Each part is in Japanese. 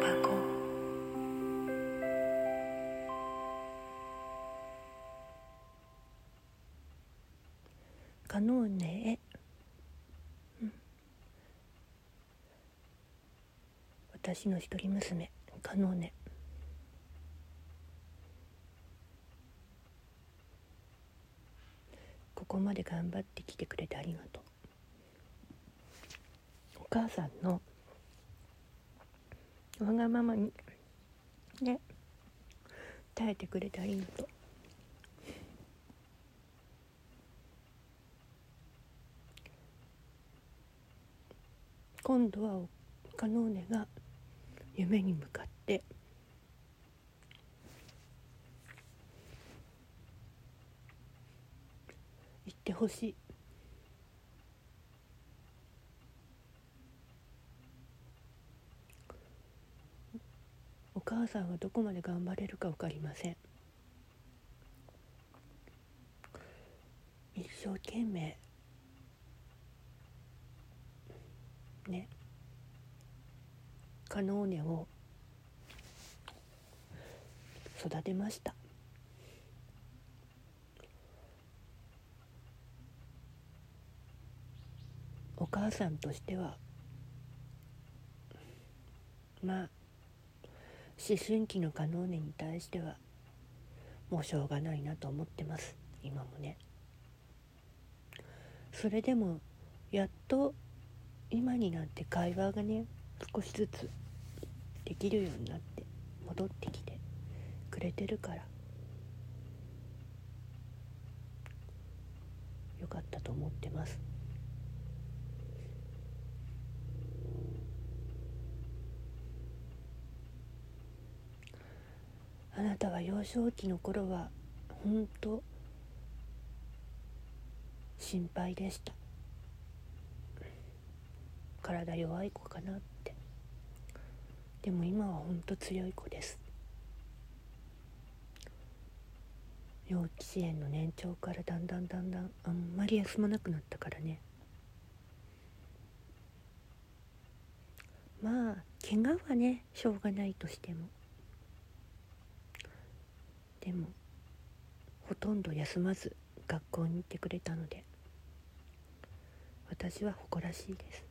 箱カノーネへ、うん、私の一人娘。カノーネここまで頑張ってきてくれてありがとう。お母さんのわがままにね耐えてくれてありがと今度はカノーネが夢に向かって行ってほしい。母さんはどこまで頑張れるか分かりません。一生懸命。ね。カノーネを育てました。お母さんとしては。まあ。思春期のカノーネに対してはもうしょうがないなと思ってます。今もね。それでもやっと今になって会話がね少しずつできるようになって戻ってきてくれてるからよかったと思ってます。あなたは幼少期の頃は本当心配でした。体弱い子かなって。でも今は本当強い子です。幼稚園の年長からだんだんだんだんあんまり休まなくなったからね。まあ怪我はねしょうがないとしても。でもほとんど休まず学校に行ってくれたので私は誇らしいです。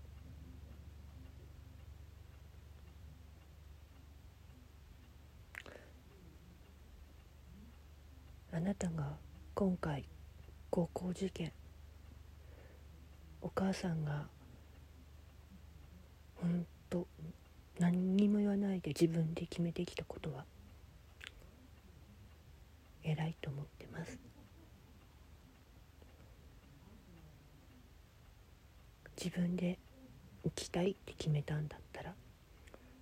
あなたが今回高校受験お母さんが本当何にも言わないで自分で決めてきたことは偉いと思ってます。自分で生きたいって決めたんだったら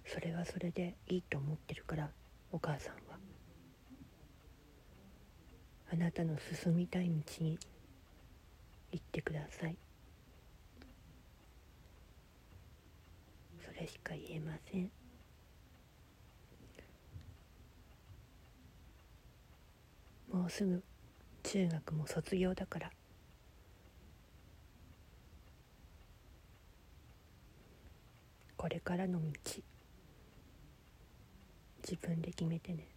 それはそれでいいと思ってるからお母さんは。あなたの進みたい道に行ってください。それしか言えません。もうすぐ中学も卒業だから。これからの道自分で決めてね。